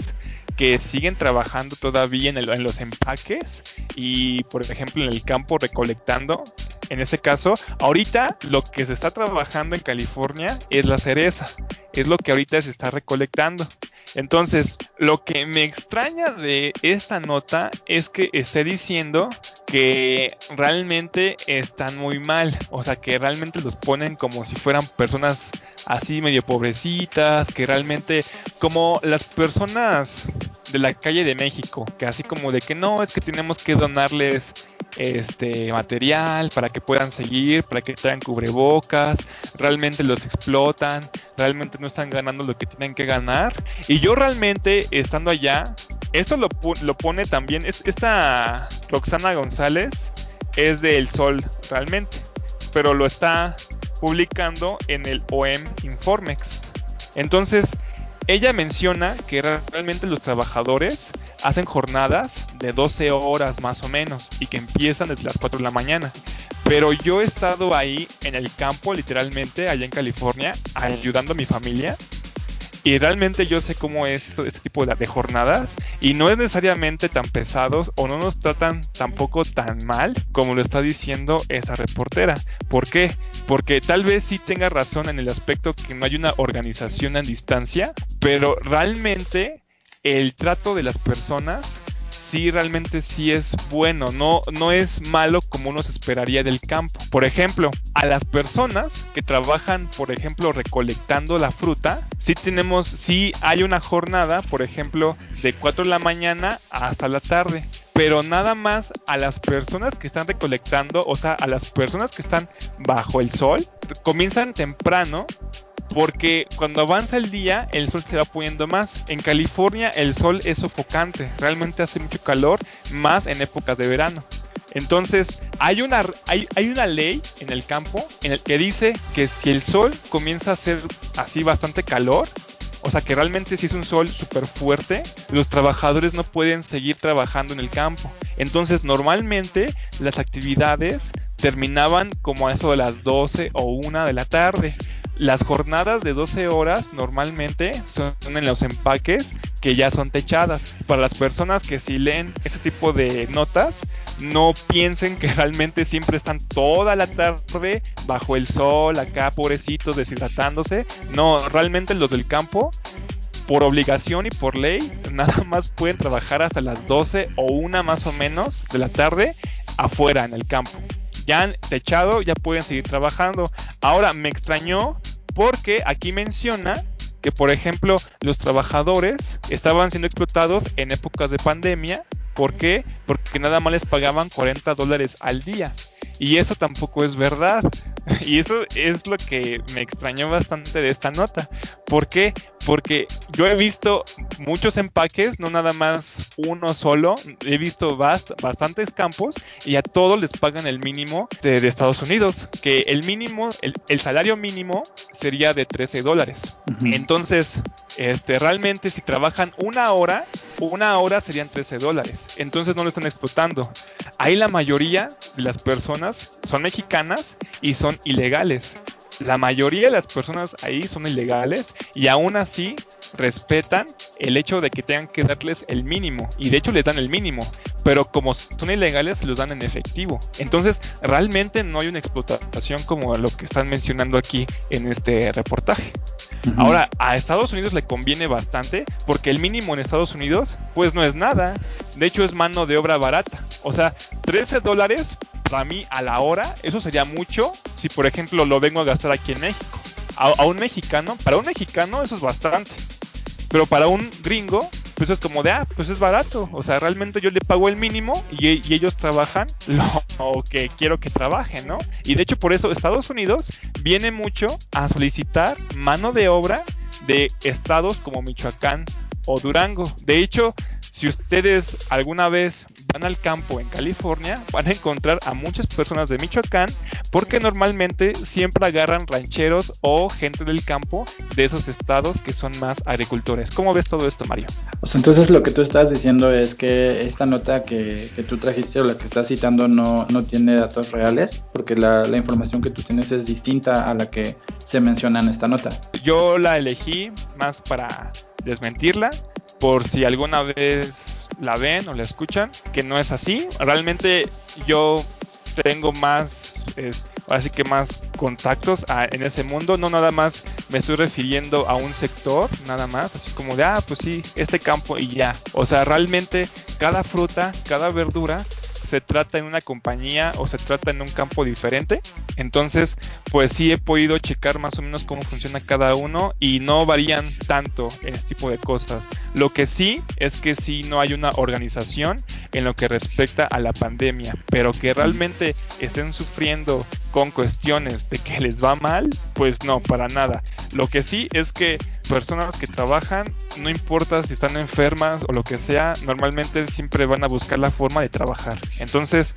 B: que siguen trabajando todavía en, los empaques y, por ejemplo, en el campo recolectando en este caso, ahorita lo que se está trabajando en California es la cereza, es lo que ahorita se está recolectando. Entonces, lo que me extraña de esta nota es que esté diciendo que realmente están muy mal, o sea, que realmente los ponen como si fueran personas así medio pobrecitas, que realmente como las personas de la calle de México, que así como de que no, es que tenemos que donarles este material para que puedan seguir, para que traigan cubrebocas, realmente los explotan, realmente no están ganando lo que tienen que ganar. Y yo realmente, estando allá, esto lo, lo pone también, es, esta Roxana González es de El Sol realmente, pero lo está publicando en el OEM Informex. Entonces, ella menciona que realmente los trabajadores hacen jornadas de 12 horas más o menos y que empiezan desde las 4 de la mañana. Pero yo he estado ahí en el campo, literalmente, allá en California, ayudando a mi familia y realmente yo sé cómo es este tipo de, jornadas y no es necesariamente tan pesados o no nos tratan tampoco tan mal como lo está diciendo esa reportera. ¿Por qué? Porque tal vez sí tenga razón en el aspecto que no hay una organización en distancia, pero realmente el trato de las personas sí realmente sí es bueno, no, no es malo como uno se esperaría del campo. Por ejemplo, a las personas que trabajan, por ejemplo, recolectando la fruta, sí tenemos, sí hay una jornada, por ejemplo, de 4 de la mañana hasta la tarde pero nada más a las personas que están recolectando, o sea, a las personas que están bajo el sol, comienzan temprano porque cuando avanza el día el sol se va poniendo más. En California el sol es sofocante, realmente hace mucho calor, más en épocas de verano. Entonces hay una, ley en el campo en el que dice que si el sol comienza a hacer así bastante calor, o sea que realmente si es un sol súper fuerte, los trabajadores no pueden seguir trabajando en el campo. Entonces normalmente las actividades terminaban como a eso de las 12 o 1 de la tarde. Las jornadas de 12 horas normalmente son en los empaques que ya son techadas. Para las personas que si leen ese tipo de notas, no piensen que realmente siempre están toda la tarde bajo el sol, acá pobrecitos deshidratándose. No, realmente los del campo por obligación y por ley, nada más pueden trabajar hasta las 12 o una más o menos de la tarde afuera en el campo. Ya han techado, ya pueden seguir trabajando. Ahora me extrañó porque aquí menciona que, por ejemplo, los trabajadores estaban siendo explotados en épocas de pandemia. ¿Por qué? Porque nada más les pagaban 40 dólares al día. Y eso tampoco es verdad. Y eso es lo que me extrañó bastante de esta nota. ¿Por qué? Porque yo he visto muchos empaques, no nada más uno solo. He visto bastantes campos y a todos les pagan el mínimo de, Estados Unidos. Que el mínimo, el, salario mínimo sería de 13 dólares. Entonces, este, realmente si trabajan una hora, una hora serían 13 dólares. Entonces no lo están explotando. Ahí la mayoría de las personas son mexicanas y son ilegales. La mayoría de las personas ahí son ilegales y aún así respetan el hecho de que tengan que darles el mínimo y de hecho les dan el mínimo, pero como son ilegales se los dan en efectivo. Entonces realmente no hay una explotación como lo que están mencionando aquí en este reportaje. Ahora, a Estados Unidos le conviene bastante porque el mínimo en Estados Unidos pues no es nada. De hecho es mano de obra barata. O sea, 13 dólares para mí a la hora, eso sería mucho si por ejemplo lo vengo a gastar aquí en México. A, un mexicano, para un mexicano eso es bastante. Pero para un gringo, pues es como de, ah, pues es barato. O sea, realmente yo le pago el mínimo y, ellos trabajan lo, que quiero que trabajen, ¿no? Y de hecho por eso Estados Unidos viene mucho a solicitar mano de obra de estados como Michoacán o Durango. De hecho, si ustedes alguna vez van al campo en California, van a encontrar a muchas personas de Michoacán porque normalmente siempre agarran rancheros o gente del campo de esos estados que son más agricultores. ¿Cómo ves todo esto, Mario?
A: Pues entonces lo que tú estás diciendo es que esta nota que, tú trajiste o la que estás citando no, no tiene datos reales, porque la, la información que tú tienes es distinta a la que se menciona en esta nota.
B: Yo la elegí más para desmentirla por si alguna vez la ven o la escuchan, que no es así. Realmente yo tengo más así que más contactos en ese mundo, no nada más me estoy refiriendo a un sector, nada más, así como de, ah, pues sí, este campo y ya. O sea, realmente cada fruta, cada verdura se trata en una compañía o se trata en un campo diferente. Entonces, pues sí he podido checar más o menos cómo funciona cada uno y no varían tanto en este tipo de cosas. Lo que sí es que sí no hay una organización en lo que respecta a la pandemia, pero que realmente estén sufriendo con cuestiones de que les va mal, pues no, para nada. Lo que sí es que personas que trabajan, no importa si están enfermas o lo que sea, normalmente siempre van a buscar la forma de trabajar. Entonces,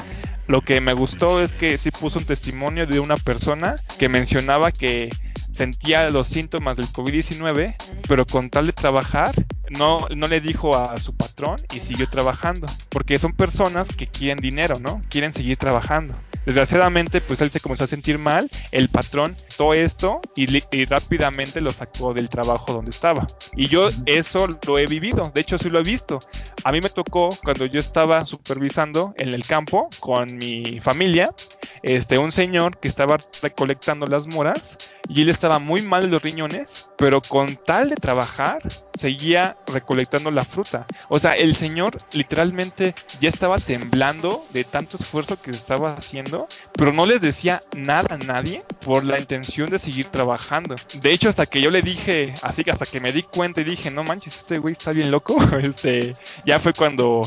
B: lo que me gustó es que sí puso un testimonio de una persona que mencionaba que sentía los síntomas del COVID-19, pero con tal de trabajar, no, no le dijo a su patrón y siguió trabajando, porque son personas que quieren dinero, ¿no? Quieren seguir trabajando. Desgraciadamente, pues él se comenzó a sentir mal, el patrón todo esto y, rápidamente lo sacó del trabajo donde estaba. Y yo eso lo he vivido, de hecho sí lo he visto. A mí me tocó cuando yo estaba supervisando en el campo con mi familia, este, un señor que estaba recolectando las moras y él estaba muy mal de los riñones, pero con tal de trabajar, seguía recolectando la fruta. O sea, el señor literalmente ya estaba temblando de tanto esfuerzo que estaba haciendo, pero no les decía nada a nadie por la intención de seguir trabajando. De hecho, hasta que yo le dije, así que hasta que me di cuenta y dije, no manches, este güey está bien loco, este, ya fue cuando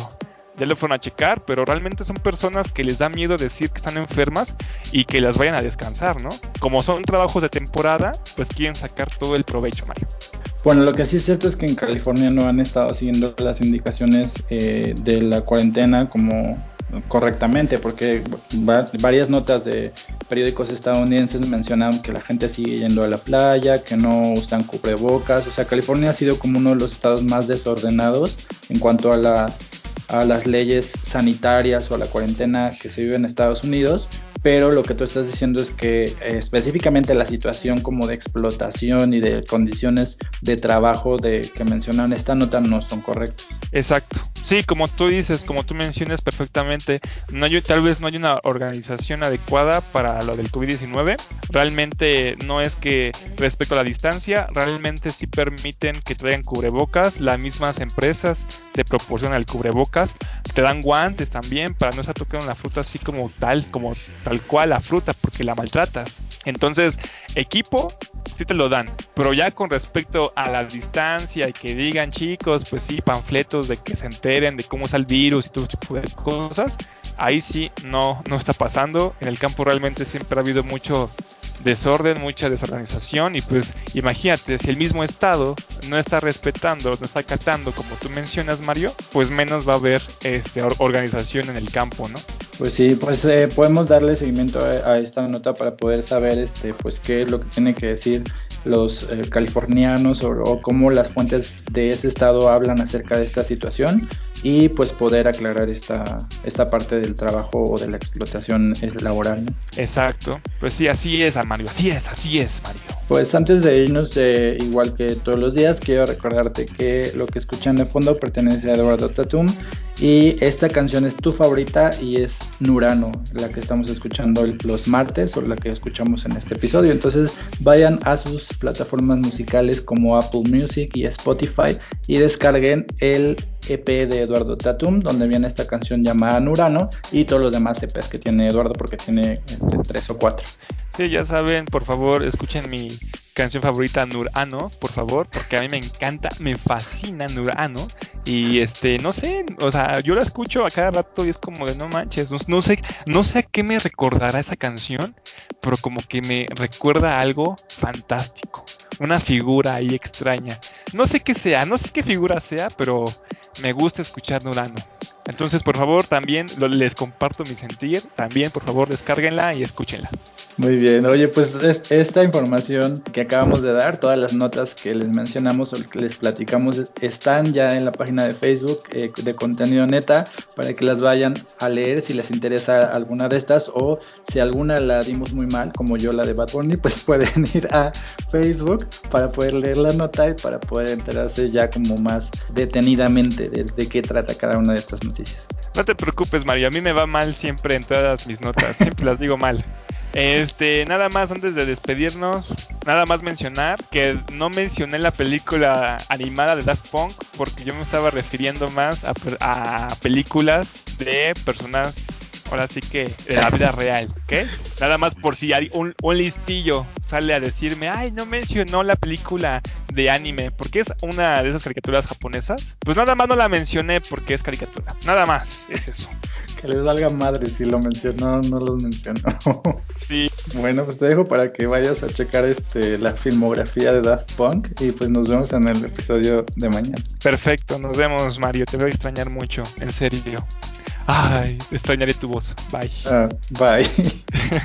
B: ya lo fueron a checar, pero realmente son personas que les da miedo decir que están enfermas y que las vayan a descansar, ¿no? Como son trabajos de temporada, pues quieren sacar todo el provecho, Mario.
A: Bueno, lo que sí es cierto es que en California no han estado siguiendo las indicaciones eh, de la cuarentena como correctamente, porque varias notas de periódicos estadounidenses mencionan que la gente sigue yendo a la playa, que no usan cubrebocas, o sea, California ha sido como uno de los estados más desordenados en cuanto a la a las leyes sanitarias o a la cuarentena que se vive en Estados Unidos, pero lo que tú estás diciendo es que eh, específicamente la situación como de explotación y de condiciones de trabajo de que mencionan esta nota no son correctas.
B: Exacto. Sí, como tú dices, como tú mencionas perfectamente, no hay, tal vez no hay una organización adecuada para lo del COVID-19. Realmente no es que respecto a la distancia, realmente sí permiten que traigan cubrebocas. Las mismas empresas te proporcionan el cubrebocas, te dan guantes también para no estar tocando la fruta así como tal, como tal cual la fruta, porque la maltratas. Entonces, equipo sí te lo dan, pero ya con respecto a la distancia y que digan chicos, pues sí, panfletos de que se enteren de cómo es el virus y todo tipo de cosas, ahí sí no, no está pasando. En el campo realmente siempre ha habido mucho desorden, mucha desorganización y pues imagínate, si el mismo Estado no está respetando, no está acatando como tú mencionas Mario, pues menos va a haber este, organización en el campo, ¿no?
A: Pues sí, pues eh, podemos darle seguimiento a, esta nota para poder saber este, pues qué es lo que tiene que decir los eh, californianos o, cómo las fuentes de ese estado hablan acerca de esta situación y pues poder aclarar esta, esta parte del trabajo o de la explotación laboral.
B: Exacto, pues sí, así es, Mario, así es, así es, Mario.
A: Pues antes de irnos, eh, igual que todos los días, quiero recordarte que lo que escuchan de fondo pertenece a Eduardo Tatum y esta canción es tu favorita y es Nurano, la que estamos escuchando los martes o la que escuchamos en este episodio. Entonces vayan a sus plataformas musicales como Apple Music y Spotify y descarguen el EP de Eduardo Tatum, donde viene esta canción llamada Nurano y todos los demás EPs que tiene Eduardo, porque tiene este, tres o cuatro.
B: Sí, ya saben, por favor, escuchen mi canción favorita Nurano, por favor, porque a mí me encanta, me fascina Nurano. Y este, no sé, o sea, yo la escucho a cada rato y es como de no manches, no, sé, no sé a qué me recordará esa canción, pero como que me recuerda algo fantástico, una figura ahí extraña. No sé qué sea, no sé qué figura sea, pero me gusta escuchar Nurano. Entonces, por favor, también les comparto mi sentir. También, por favor, descárguenla y escúchenla.
A: Muy bien, oye, pues esta información que acabamos de dar, todas las notas que les mencionamos o que les platicamos están ya en la página de Facebook eh, de contenido neta para que las vayan a leer si les interesa alguna de estas o si alguna la dimos muy mal, como yo la de Bad Bunny, pues pueden ir a Facebook para poder leer la nota y para poder enterarse ya como más detenidamente de, de qué trata cada una de estas
B: No te preocupes, Mario, a mí me va mal siempre en todas mis notas, siempre las digo mal. Este, nada más antes de despedirnos, nada más mencionar que no mencioné la película animada de Daft Punk porque yo me estaba refiriendo más a, a películas de personas ahora sí que de la vida real, ¿ok? Nada más por si hay un, listillo sale a decirme, ay, no mencionó la película de anime, porque es una de esas caricaturas japonesas. Pues nada más no la mencioné porque es caricatura. Nada más, es eso.
A: Que les valga madre si lo mencionó no lo mencionó.
B: Sí.
A: Bueno, pues te dejo para que vayas a checar este la filmografía de Daft Punk y pues nos vemos en el episodio de mañana.
B: Perfecto, nos vemos Mario, te voy a extrañar mucho, en serio. Ay, extrañaré tu voz. Bye.
A: Uh, bye.